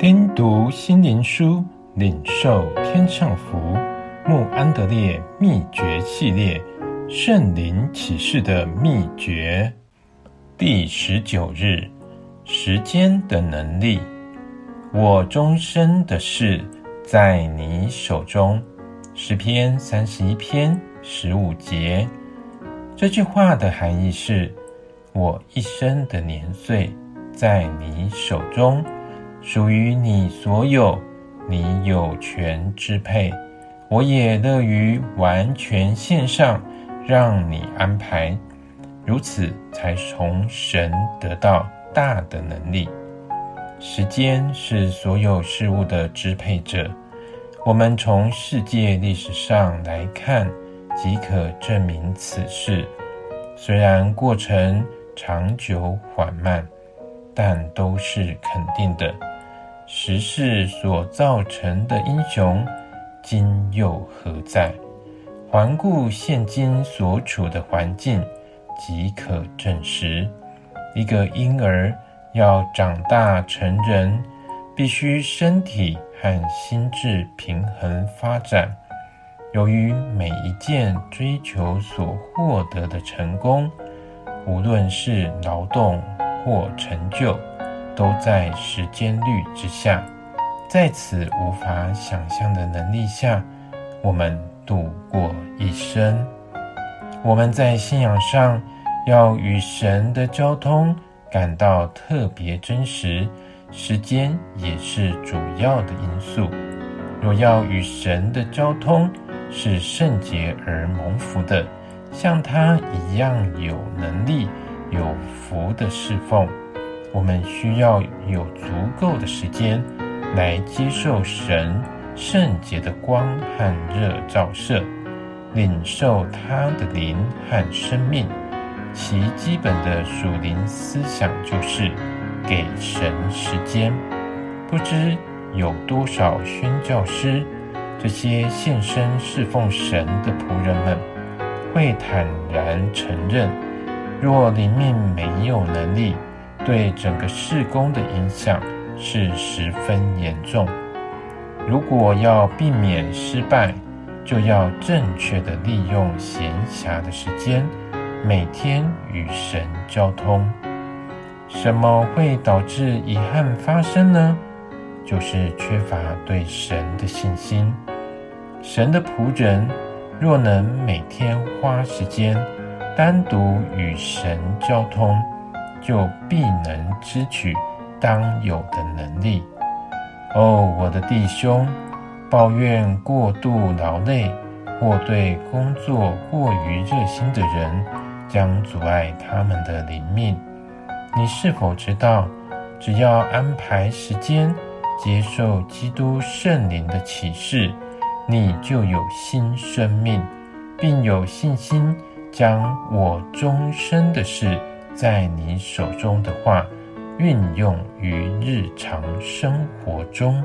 听读心灵书，领受天上福。穆安德烈秘诀系列，圣灵启示的秘诀，第十九日，时间的能力。我终身的事在你手中。诗篇三十一篇十五节。这句话的含义是：我一生的年岁在你手中。属于你所有，你有权支配，我也乐于完全献上，让你安排，如此才从神得到大的能力。时间是所有事物的支配者，我们从世界历史上来看，即可证明此事。虽然过程长久缓慢，但都是肯定的。时势所造成的英雄，今又何在？环顾现今所处的环境，即可证实：一个婴儿要长大成人，必须身体和心智平衡发展。由于每一件追求所获得的成功，无论是劳动或成就，都在时间律之下，在此无法想象的能力下，我们度过一生。我们在信仰上要与神的交通感到特别真实，时间也是主要的因素。若要与神的交通是圣洁而蒙福的，像他一样有能力、有福的侍奉。我们需要有足够的时间来接受神圣洁的光和热照射，领受他的灵和生命。其基本的属灵思想就是给神时间。不知有多少宣教师，这些献身侍奉神的仆人们，会坦然承认，若灵命没有能力。对整个事工的影响是十分严重。如果要避免失败，就要正确地利用闲暇的时间，每天与神交通。什么会导致遗憾发生呢？就是缺乏对神的信心。神的仆人若能每天花时间单独与神交通，就必能支取当有的能力。哦，我的弟兄，抱怨过度劳累或对工作过于热心的人，将阻碍他们的灵命。你是否知道，只要安排时间接受基督圣灵的启示，你就有新生命，并有信心将我终身的事。在你手中的话，运用于日常生活中。